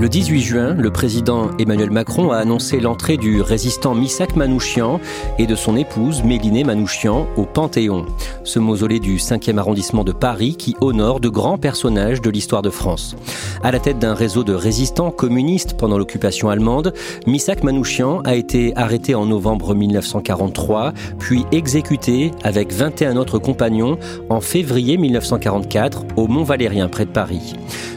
Le 18 juin, le président Emmanuel Macron a annoncé l'entrée du résistant Missak Manouchian et de son épouse Mélinée Manouchian au Panthéon, ce mausolée du 5e arrondissement de Paris qui honore de grands personnages de l'histoire de France. À la tête d'un réseau de résistants communistes pendant l'occupation allemande, Missak Manouchian a été arrêté en novembre 1943, puis exécuté avec 21 autres compagnons en février 1944 au Mont Valérien près de Paris.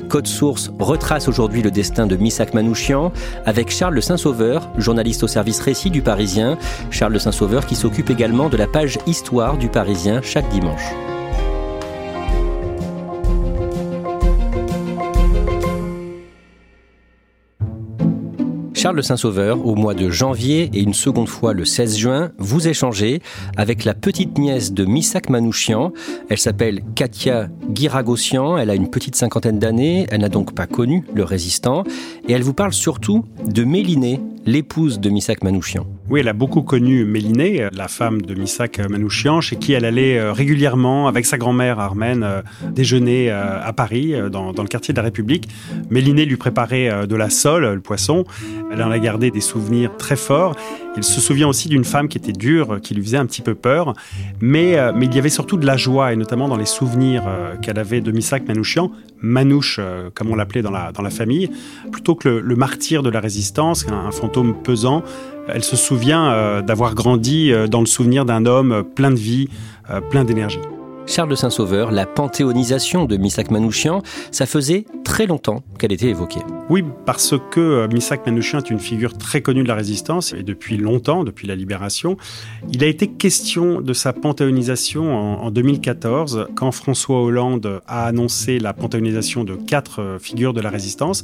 Code Source retrace aujourd'hui le destin de Missak Manouchian avec Charles Saint-Sauveur, journaliste au service récit du Parisien. Charles Saint-Sauveur qui s'occupe également de la page Histoire du Parisien chaque dimanche. Charles de Saint-Sauveur, au mois de janvier et une seconde fois le 16 juin, vous échangez avec la petite nièce de Missak Manouchian. Elle s'appelle Katia Giragossian, elle a une petite cinquantaine d'années, elle n'a donc pas connu le résistant, et elle vous parle surtout de Mélinée, l'épouse de Missak Manouchian. Oui, elle a beaucoup connu Mélinée, la femme de Missak Manouchian, chez qui elle allait euh, régulièrement avec sa grand-mère armène euh, déjeuner euh, à Paris, dans, dans, le quartier de la République. Mélinée lui préparait de la sole, le poisson. Elle en a gardé des souvenirs très forts. Il se souvient aussi d'une femme qui était dure, qui lui faisait un petit peu peur, mais, mais il y avait surtout de la joie, et notamment dans les souvenirs qu'elle avait de Missak Manouchian, Manouche, comme on l'appelait dans la, dans la famille, plutôt que le, le martyr de la résistance, un, un fantôme pesant. Elle se souvient euh, d'avoir grandi euh, dans le souvenir d'un homme euh, plein de vie, plein d'énergie. Charles de Saint-Sauveur, la panthéonisation de Missak Manouchian, ça faisait très longtemps qu'elle était évoquée. Oui, parce que Missak Manouchian est une figure très connue de la résistance et depuis longtemps, depuis la libération. Il a été question de sa panthéonisation en, en 2014 quand François Hollande a annoncé la panthéonisation de quatre figures de la résistance.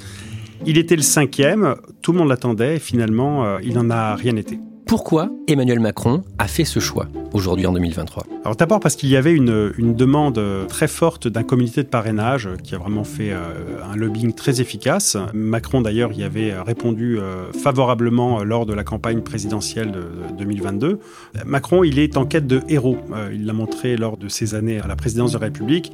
Il était le cinquième, tout le monde l'attendait et finalement, euh, il n'en a rien été. Pourquoi Emmanuel Macron a fait ce choix aujourd'hui en 2023 Alors d'abord parce qu'il y avait une, demande très forte d'un comité de parrainage qui a vraiment fait euh, un lobbying très efficace. Macron d'ailleurs y avait répondu euh, favorablement lors de la campagne présidentielle de, de 2022. Macron il est en quête de héros. Euh, il l'a montré lors de ses années à la présidence de la République.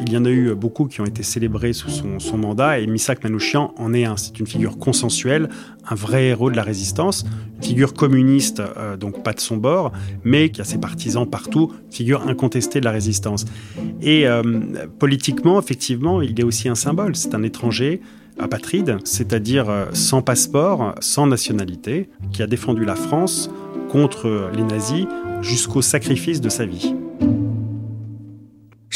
Il y en a eu beaucoup qui ont été célébrés sous son, mandat et Missak Manouchian en est un. C'est une figure consensuelle, un vrai héros de la résistance, une figure communiste euh, donc pas de son bord, mais qui a ses partisans partout, figure incontestée de la résistance. Et euh, politiquement, effectivement, il est aussi un symbole. C'est un étranger apatride, c'est-à-dire euh, sans passeport, sans nationalité, qui a défendu la France contre les nazis jusqu'au sacrifice de sa vie.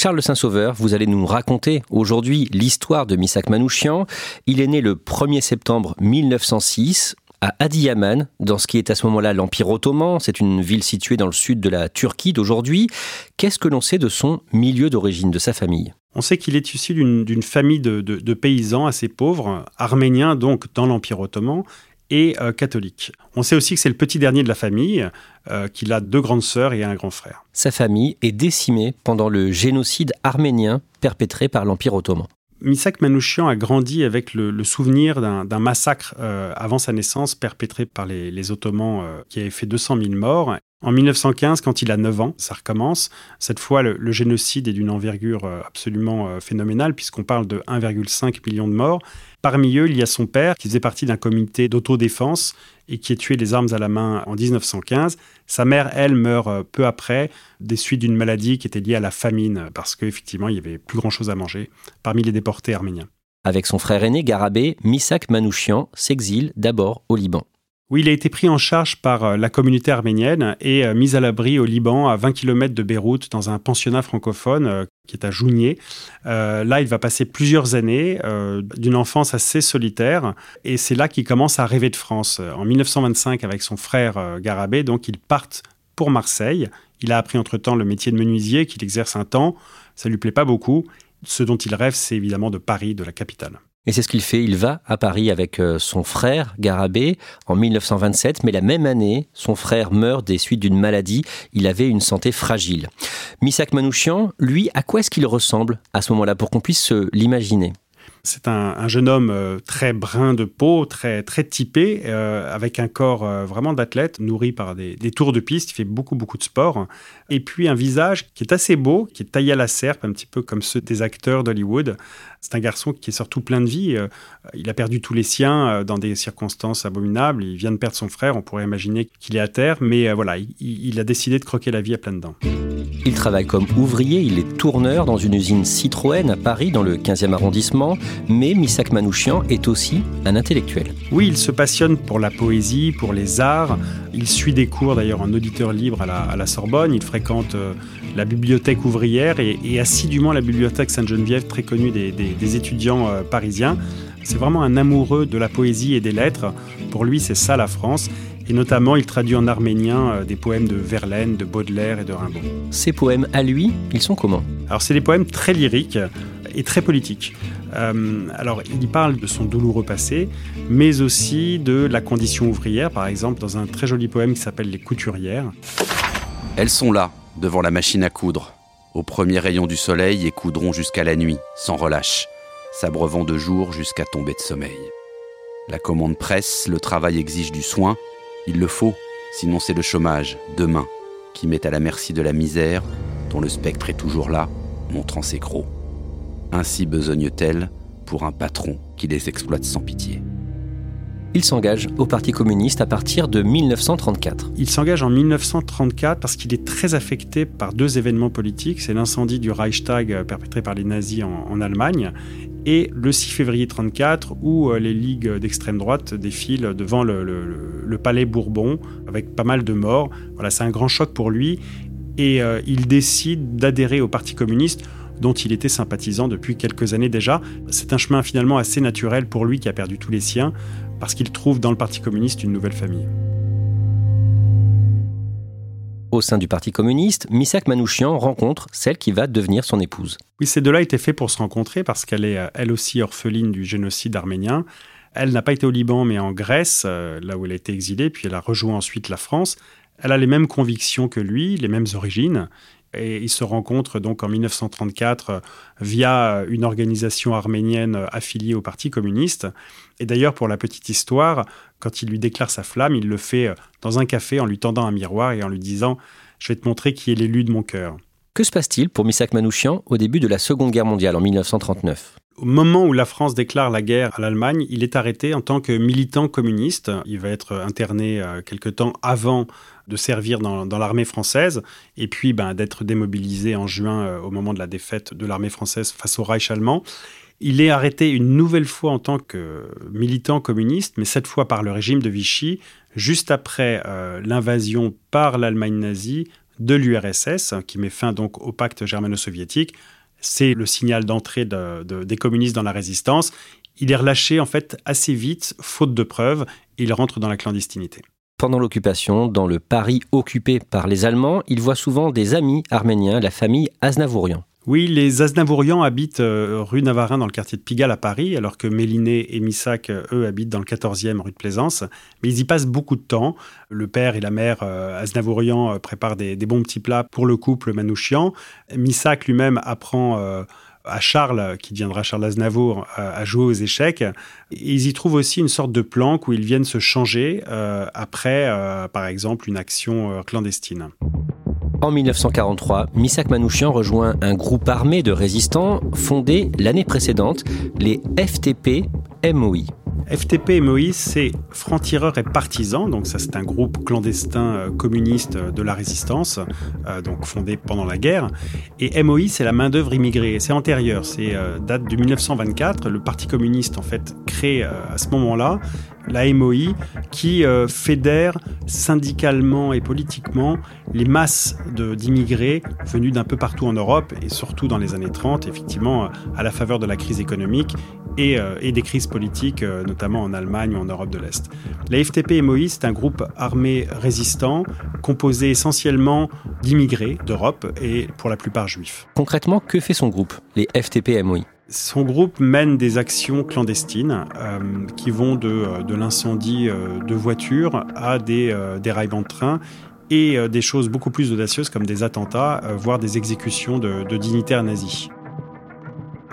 Charles Saint-Sauveur, vous allez nous raconter aujourd'hui l'histoire de Missak Manouchian. Il est né le 1er septembre 1906 à Adiyaman, dans ce qui est à ce moment-là l'Empire ottoman. C'est une ville située dans le sud de la Turquie d'aujourd'hui. Qu'est-ce que l'on sait de son milieu d'origine, de sa famille? On sait qu'il est issu d'une famille de, paysans assez pauvres, arméniens donc dans l'Empire ottoman, et euh, catholiques. On sait aussi que c'est le petit dernier de la famille, euh, qu'il a deux grandes sœurs et un grand frère. Sa famille est décimée pendant le génocide arménien perpétré par l'Empire ottoman. Misak Manouchian a grandi avec le, le souvenir d'un massacre euh, avant sa naissance perpétré par les, les Ottomans euh, qui avait fait 200 000 morts. En 1915, quand il a 9 ans, ça recommence. Cette fois, le, génocide est d'une envergure absolument phénoménale, puisqu'on parle de 1,5 million de morts. Parmi eux, il y a son père, qui faisait partie d'un comité d'autodéfense et qui est tué les armes à la main en 1915. Sa mère, elle, meurt euh, peu après des suites d'une maladie qui était liée à la famine, parce qu'effectivement, il y avait plus grand-chose à manger parmi les déportés arméniens. Avec son frère aîné Garabé, Misak Manouchian s'exile d'abord au Liban. Oui, il a été pris en charge par euh, la communauté arménienne et euh, mis à l'abri au Liban, à 20 km de Beyrouth, dans un pensionnat francophone euh, qui est à Jounier. là, il va passer plusieurs années d'une enfance assez solitaire et c'est là qu'il commence à rêver de France. En 1925, avec son frère Garabé, donc ils partent pour Marseille. Il a appris entre-temps le métier de menuisier qu'il exerce un temps. Ça lui plaît pas beaucoup. Ce dont il rêve, c'est évidemment de Paris, de la capitale. Et c'est ce qu'il fait. Il va à Paris avec euh, son frère Garabé en 1927, mais la même année, son frère meurt des suites d'une maladie. Il avait une santé fragile. Misak Manouchian, lui, à quoi est-ce qu'il ressemble à ce moment-là pour qu'on puisse l'imaginer? C'est un, jeune homme euh, très brun de peau, très, très typé, euh, avec un corps euh, vraiment d'athlète, nourri par des, tours de piste. Il fait beaucoup, beaucoup de sport. Et puis un visage qui est assez beau, qui est taillé à la serpe, un petit peu comme ceux des acteurs d'Hollywood. C'est un garçon qui est surtout plein de vie. il a perdu tous les siens dans des circonstances abominables. Il vient de perdre son frère. On pourrait imaginer qu'il est à terre. Mais voilà, il, a décidé de croquer la vie à pleines dents. Il travaille comme ouvrier, il est tourneur dans une usine Citroën à Paris, dans le 15e arrondissement, mais Misak Manouchian est aussi un intellectuel. Oui, il se passionne pour la poésie, pour les arts. Il suit des cours d'ailleurs en auditeur libre à la, Sorbonne. Il fréquente euh, la bibliothèque ouvrière et, assidûment la bibliothèque Sainte-Geneviève, très connue des, étudiants euh, parisiens. C'est vraiment un amoureux de la poésie et des lettres. Pour lui, c'est ça la France. Et notamment, il traduit en arménien euh, des poèmes de Verlaine, de Baudelaire et de Rimbaud. Ces poèmes à lui, ils sont comment Alors, c'est des poèmes très lyriques et très politiques. Euh, alors, il y parle de son douloureux passé, mais aussi de la condition ouvrière, par exemple, dans un très joli poème qui s'appelle Les couturières. Elles sont là, devant la machine à coudre, au premier rayon du soleil et coudront jusqu'à la nuit, sans relâche, s'abreuvant de jour jusqu'à tomber de sommeil. La commande presse, le travail exige du soin, il le faut, sinon c'est le chômage, demain, qui met à la merci de la misère, dont le spectre est toujours là, montrant ses crocs. Ainsi besogne-t-elle pour un patron qui les exploite sans pitié. Il s'engage au Parti communiste à partir de 1934. Il s'engage en 1934 parce qu'il est très affecté par deux événements politiques. C'est l'incendie du Reichstag perpétré par les nazis en, Allemagne et le 6 février 1934 où euh, les ligues d'extrême droite défilent devant le, palais Bourbon avec pas mal de morts. Voilà, c'est un grand choc pour lui et euh, il décide d'adhérer au Parti communiste dont il était sympathisant depuis quelques années déjà. C'est un chemin finalement assez naturel pour lui qui a perdu tous les siens parce qu'il trouve dans le Parti communiste une nouvelle famille. Au sein du Parti communiste, Misak Manouchian rencontre celle qui va devenir son épouse. Oui, ces deux-là étaient faits pour se rencontrer parce qu'elle est elle aussi orpheline du génocide arménien. Elle n'a pas été au Liban mais en Grèce, euh, là où elle a été exilée, puis elle a rejoint ensuite la France. Elle a les mêmes convictions que lui, les mêmes origines, et ils se rencontrent donc en 1934 euh, via une organisation arménienne affiliée au Parti communiste. Et d'ailleurs, pour la petite histoire, quand il lui déclare sa flamme, il le fait euh, dans un café en lui tendant un miroir et en lui disant ⁇ Je vais te montrer qui est l'élu de mon cœur ⁇ Que se passe-t-il pour Misak Manouchian au début de la Seconde Guerre mondiale en 1939 au moment où la France déclare la guerre à l'Allemagne, il est arrêté en tant que militant communiste. Il va être interné euh, quelque temps avant de servir dans, l'armée française et puis ben, d'être démobilisé en juin euh, au moment de la défaite de l'armée française face au Reich allemand. Il est arrêté une nouvelle fois en tant que militant communiste, mais cette fois par le régime de Vichy, juste après euh, l'invasion par l'Allemagne nazie de l'URSS, qui met fin donc au pacte germano-soviétique. C'est le signal d'entrée des communistes dans la résistance. Il est relâché en fait assez vite, faute de preuves, et il rentre dans la clandestinité. Pendant l'occupation, dans le Paris occupé par les Allemands, il voit souvent des amis arméniens, la famille Aznavourian. Oui, les Aznavourians habitent euh, rue Navarin dans le quartier de Pigalle à Paris, alors que Méliné et Missak, euh, eux, habitent dans le 14e rue de Plaisance. Mais ils y passent beaucoup de temps. Le père et la mère euh, Aznavourian préparent des, bons petits plats pour le couple Manouchian. Missak lui-même apprend à Charles, qui deviendra Charles Aznavour, à jouer aux échecs. ils y trouvent aussi une sorte de planque où ils viennent se changer après, par exemple, une action clandestine. En 1943, Misak Manouchian rejoint un groupe armé de résistants fondé l'année précédente, les FTP-MOI. FTP MOI, c'est francs-tireurs et partisans, donc ça c'est un groupe clandestin euh, communiste de la résistance, euh, donc fondé pendant la guerre. Et MOI, c'est la main-d'œuvre immigrée, c'est antérieur, c'est euh, date de 1924. Le Parti communiste en fait crée à ce moment-là la MOI, qui euh, fédère syndicalement et politiquement les masses d'immigrés venus d'un peu partout en Europe et surtout dans les années 30, effectivement, à la faveur de la crise économique et, euh, des crises politiques, euh, notamment en Allemagne ou en Europe de l'Est. La FTP MOI, c'est un groupe armé résistant composé essentiellement d'immigrés d'Europe et pour la plupart juifs. Concrètement, que fait son groupe, les FTP MOI son groupe mène des actions clandestines euh, qui vont de, euh, de l'incendie euh, de voitures à des déraillements de train et des choses beaucoup plus audacieuses comme des attentats, voire des exécutions de, de dignitaires nazis.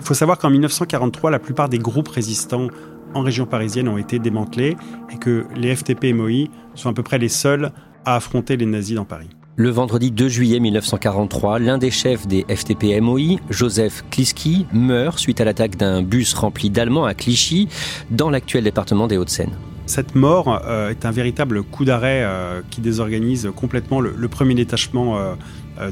Il faut savoir qu'en 1943, la plupart des groupes résistants en région parisienne ont été démantelés et que les FTP MOI sont à peu près les seuls à affronter les nazis dans Paris. Le vendredi 2 juillet 1943, l'un des chefs des FTP-MOI, Joseph Kliski, meurt suite à l'attaque d'un bus rempli d'Allemands à Clichy, dans l'actuel département des Hauts-de-Seine. Cette mort euh, est un véritable coup d'arrêt euh, qui désorganise complètement le, premier détachement euh,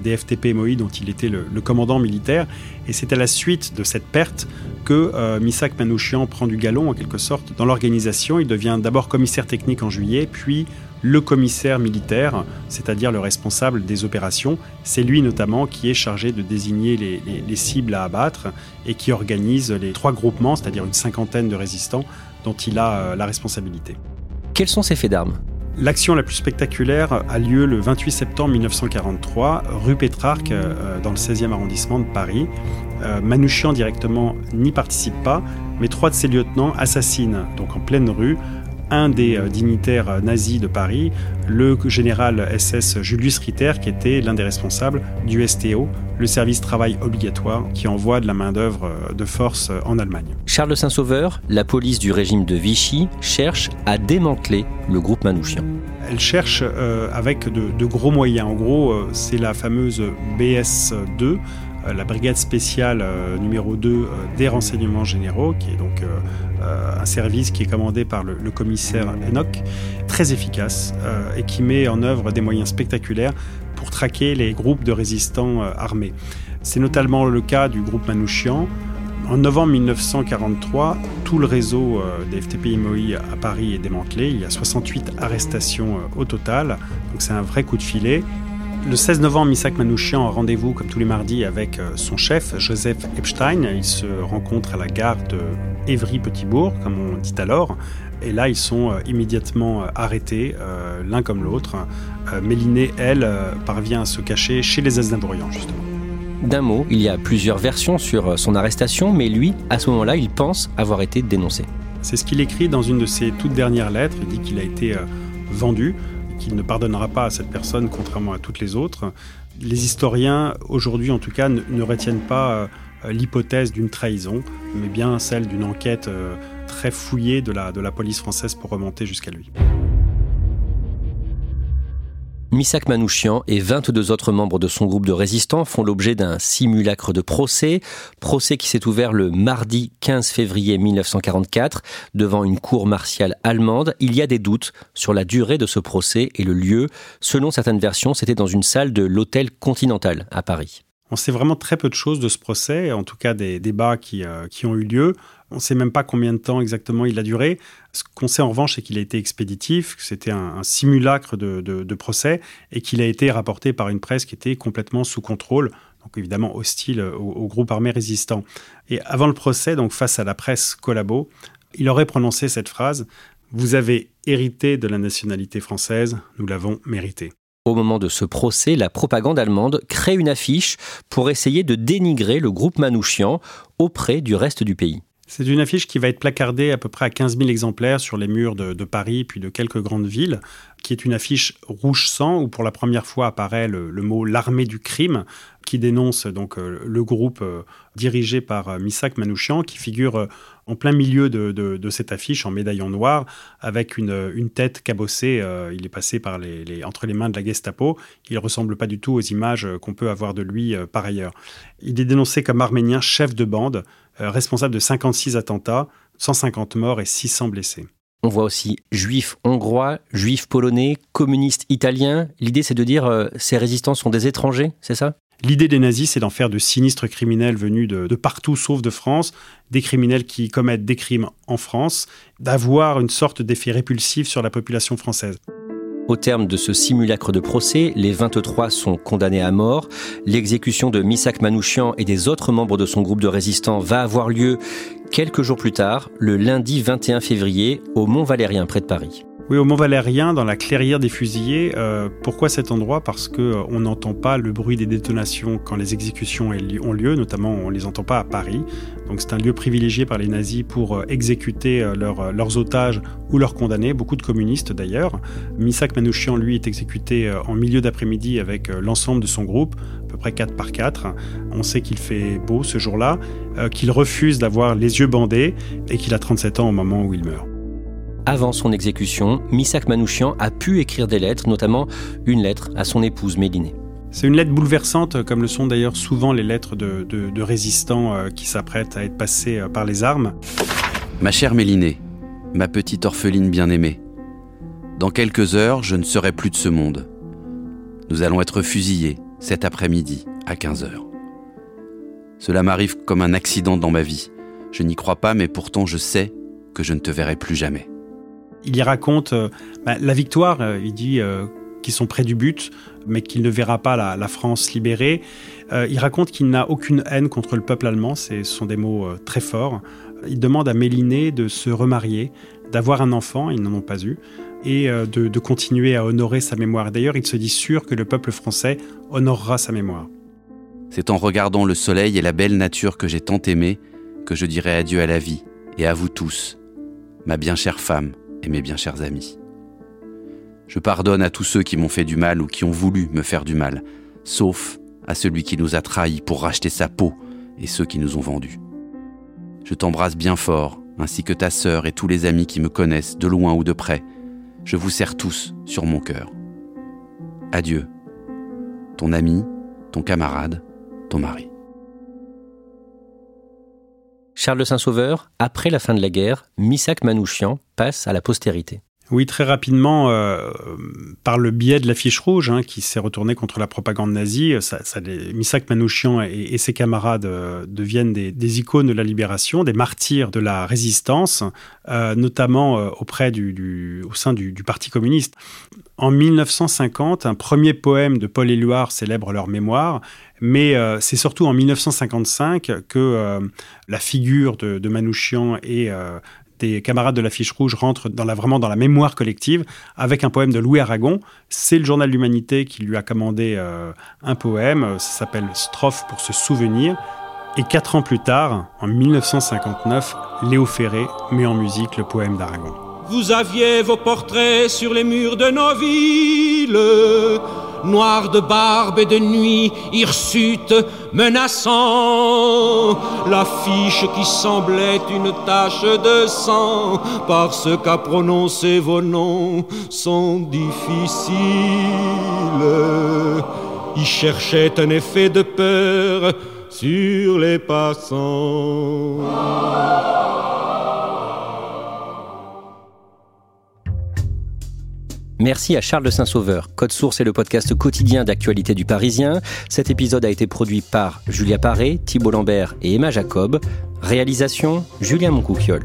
des FTP-MOI dont il était le, commandant militaire. Et c'est à la suite de cette perte que Misak Manouchian prend du galon en quelque sorte dans l'organisation. Il devient d'abord commissaire technique en juillet, puis le commissaire militaire, c'est-à-dire le responsable des opérations. C'est lui notamment qui est chargé de désigner les, cibles à abattre et qui organise les trois groupements, c'est-à-dire une cinquantaine de résistants dont il a euh, la responsabilité. Quels sont ces faits d'armes? L'action la plus spectaculaire a lieu le 28 septembre 1943, rue Pétrarque, euh, dans le 16e arrondissement de Paris. Euh, Manouchian directement n'y participe pas, mais trois de ses lieutenants assassinent, donc en pleine rue, un des euh, dignitaires euh, nazis de Paris, le général SS Julius Ritter, qui était l'un des responsables du STO, le service travail obligatoire, qui envoie de la main-d'œuvre euh, de force en Allemagne. Charles Saint-Sauveur, la police du régime de Vichy, cherche à démanteler le groupe Manouchian. Elle cherche avec de, de, gros moyens. En gros, c'est la fameuse BS2, la brigade spéciale numéro 2 des renseignements généraux, qui est donc un service qui est commandé par le, commissaire Enoch, très efficace euh, et qui met en œuvre des moyens spectaculaires pour traquer les groupes de résistants euh, armés. C'est notamment le cas du groupe Manouchian. En novembre 1943, tout le réseau des FTP MOI à Paris est démantelé. Il y a 68 arrestations au total. Donc c'est un vrai coup de filet. Le 16 novembre, Misak Manouchian a rendez-vous, comme tous les mardis, avec son chef, Joseph Epstein. Ils se rencontrent à la gare de Évry-Petitbourg, comme on dit alors. Et là, ils sont euh, immédiatement euh, arrêtés, euh, l'un comme l'autre. Méliné, elle, parvient à se cacher chez les Aznavourians, justement. D'un mot, il y a plusieurs versions sur son arrestation, mais lui, à ce moment-là, il pense avoir été dénoncé. C'est ce qu'il écrit dans une de ses toutes dernières lettres. Il dit qu'il a été vendu, qu'il ne pardonnera pas à cette personne, contrairement à toutes les autres. Les historiens, aujourd'hui en tout cas, ne, retiennent pas euh, l'hypothèse d'une trahison, mais bien celle d'une enquête euh, très fouillée de la, de la police française pour remonter jusqu'à lui. Misak Manouchian et 22 autres membres de son groupe de résistants font l'objet d'un simulacre de procès, procès qui s'est ouvert le mardi 15 février 1944 devant une cour martiale allemande. Il y a des doutes sur la durée de ce procès et le lieu. Selon certaines versions, c'était dans une salle de l'hôtel Continental à Paris. On sait vraiment très peu de choses de ce procès, en tout cas des débats qui, euh, qui ont eu lieu. On ne sait même pas combien de temps exactement il a duré. Ce qu'on sait en revanche, c'est qu'il a été expéditif, que c'était un, simulacre de, de, procès et qu'il a été rapporté par une presse qui était complètement sous contrôle, donc évidemment hostile au, au, groupe armé résistant. Et avant le procès, donc face à la presse collabo, il aurait prononcé cette phrase Vous avez hérité de la nationalité française, nous l'avons mérité. Au moment de ce procès, la propagande allemande crée une affiche pour essayer de dénigrer le groupe Manouchian auprès du reste du pays. C'est une affiche qui va être placardée à peu près à 15 000 exemplaires sur les murs de, Paris puis de quelques grandes villes, qui est une affiche rouge sang où pour la première fois apparaît le, mot l'armée du crime, qui dénonce donc euh, le groupe euh, dirigé par euh, Misak Manouchian, qui figure en plein milieu de, cette affiche en médaillon noir, avec une, tête cabossée. il est passé entre les mains de la Gestapo. Il ressemble pas du tout aux images qu'on peut avoir de lui par ailleurs. Il est dénoncé comme arménien chef de bande euh, responsable de 56 attentats, 150 morts et 600 blessés. On voit aussi juifs hongrois, juifs polonais, communistes italiens. L'idée, c'est de dire euh, ces résistants sont des étrangers, c'est ça? L'idée des nazis, c'est d'en faire de sinistres criminels venus de, partout sauf de France, des criminels qui commettent des crimes en France, d'avoir une sorte d'effet répulsif sur la population française. Au terme de ce simulacre de procès, les 23 sont condamnés à mort. L'exécution de Misak Manouchian et des autres membres de son groupe de résistants va avoir lieu quelques jours plus tard, le lundi 21 février, au Mont Valérien, près de Paris. Oui, au Mont Valérien, dans la clairière des fusillés. Euh, pourquoi cet endroit? Parce qu'on euh, n'entend pas le bruit des détonations quand les exécutions ont lieu, notamment on ne les entend pas à Paris. Donc c'est un lieu privilégié par les nazis pour euh, exécuter leurs otages ou leurs condamnés, beaucoup de communistes d'ailleurs. Misak Manouchian, lui, est exécuté en milieu d'après-midi avec l'ensemble de son groupe, à peu près 4 par 4. On sait qu'il fait beau ce jour-là, qu'il refuse d'avoir les yeux bandés et qu'il a 37 ans au moment où il meurt avant son exécution, Misak Manouchian a pu écrire des lettres, notamment une lettre à son épouse Mélinée. C'est une lettre bouleversante, comme le sont d'ailleurs souvent les lettres de, résistants euh, qui s'apprêtent à être passés euh, par les armes. Ma chère Mélinée, ma petite orpheline bien-aimée, dans quelques heures, je ne serai plus de ce monde. Nous allons être fusillés cet après-midi à 15 heures. Cela m'arrive comme un accident dans ma vie. Je n'y crois pas, mais pourtant je sais que je ne te verrai plus jamais il y raconte euh, bah, la victoire, euh, il dit euh, qu'ils sont près du but, mais qu'il ne verra pas la, France libérée. il raconte qu'il n'a aucune haine contre le peuple allemand, ce sont des mots très forts. Il demande à Méliné de se remarier, d'avoir un enfant, ils n'en ont pas eu, et de, de continuer à honorer sa mémoire. D'ailleurs, il se dit sûr que le peuple français honorera sa mémoire. C'est en regardant le soleil et la belle nature que j'ai tant aimée que je dirai adieu à la vie et à vous tous, ma bien chère femme, mes bien chers amis. Je pardonne à tous ceux qui m'ont fait du mal ou qui ont voulu me faire du mal, sauf à celui qui nous a trahis pour racheter sa peau et ceux qui nous ont vendus. Je t'embrasse bien fort, ainsi que ta sœur et tous les amis qui me connaissent, de loin ou de près. Je vous serre tous sur mon cœur. Adieu. Ton ami, ton camarade, ton mari. Charles Saint-Sauveur, après la fin de la guerre, Missak Manouchian passe à la postérité. Oui, très rapidement, euh, par le biais de l'affiche rouge, hein, qui s'est retournée contre la propagande nazie, ça, Misak Manouchian et, ses camarades euh, deviennent des, icônes de la libération, des martyrs de la résistance, euh, notamment auprès du, au sein du, Parti communiste. En 1950, un premier poème de Paul Éluard célèbre leur mémoire, mais c'est surtout en 1955 que la figure de, de Manouchian et des camarades de l'affiche rouge rentrent dans la, vraiment dans la mémoire collective avec un poème de Louis Aragon. C'est le journal L'Humanité qui lui a commandé euh, un poème, ça s'appelle Strophe pour se souvenir. Et quatre ans plus tard, en 1959, Léo Ferré met en musique le poème d'Aragon. Vous aviez vos portraits sur les murs de nos villes noir de barbe et de nuit, hirsute, menaçant, l'affiche qui semblait une tache de sang, parce qu'à prononcer vos noms sont difficiles. Il cherchait un effet de peur sur les passants. Merci à Charles Saint-Sauveur. Code Source est le podcast quotidien d'actualité du Parisien. Cet épisode a été produit par Julia Paré, Thibault Lambert et Emma Jacob. Réalisation Julien Moncouquiole.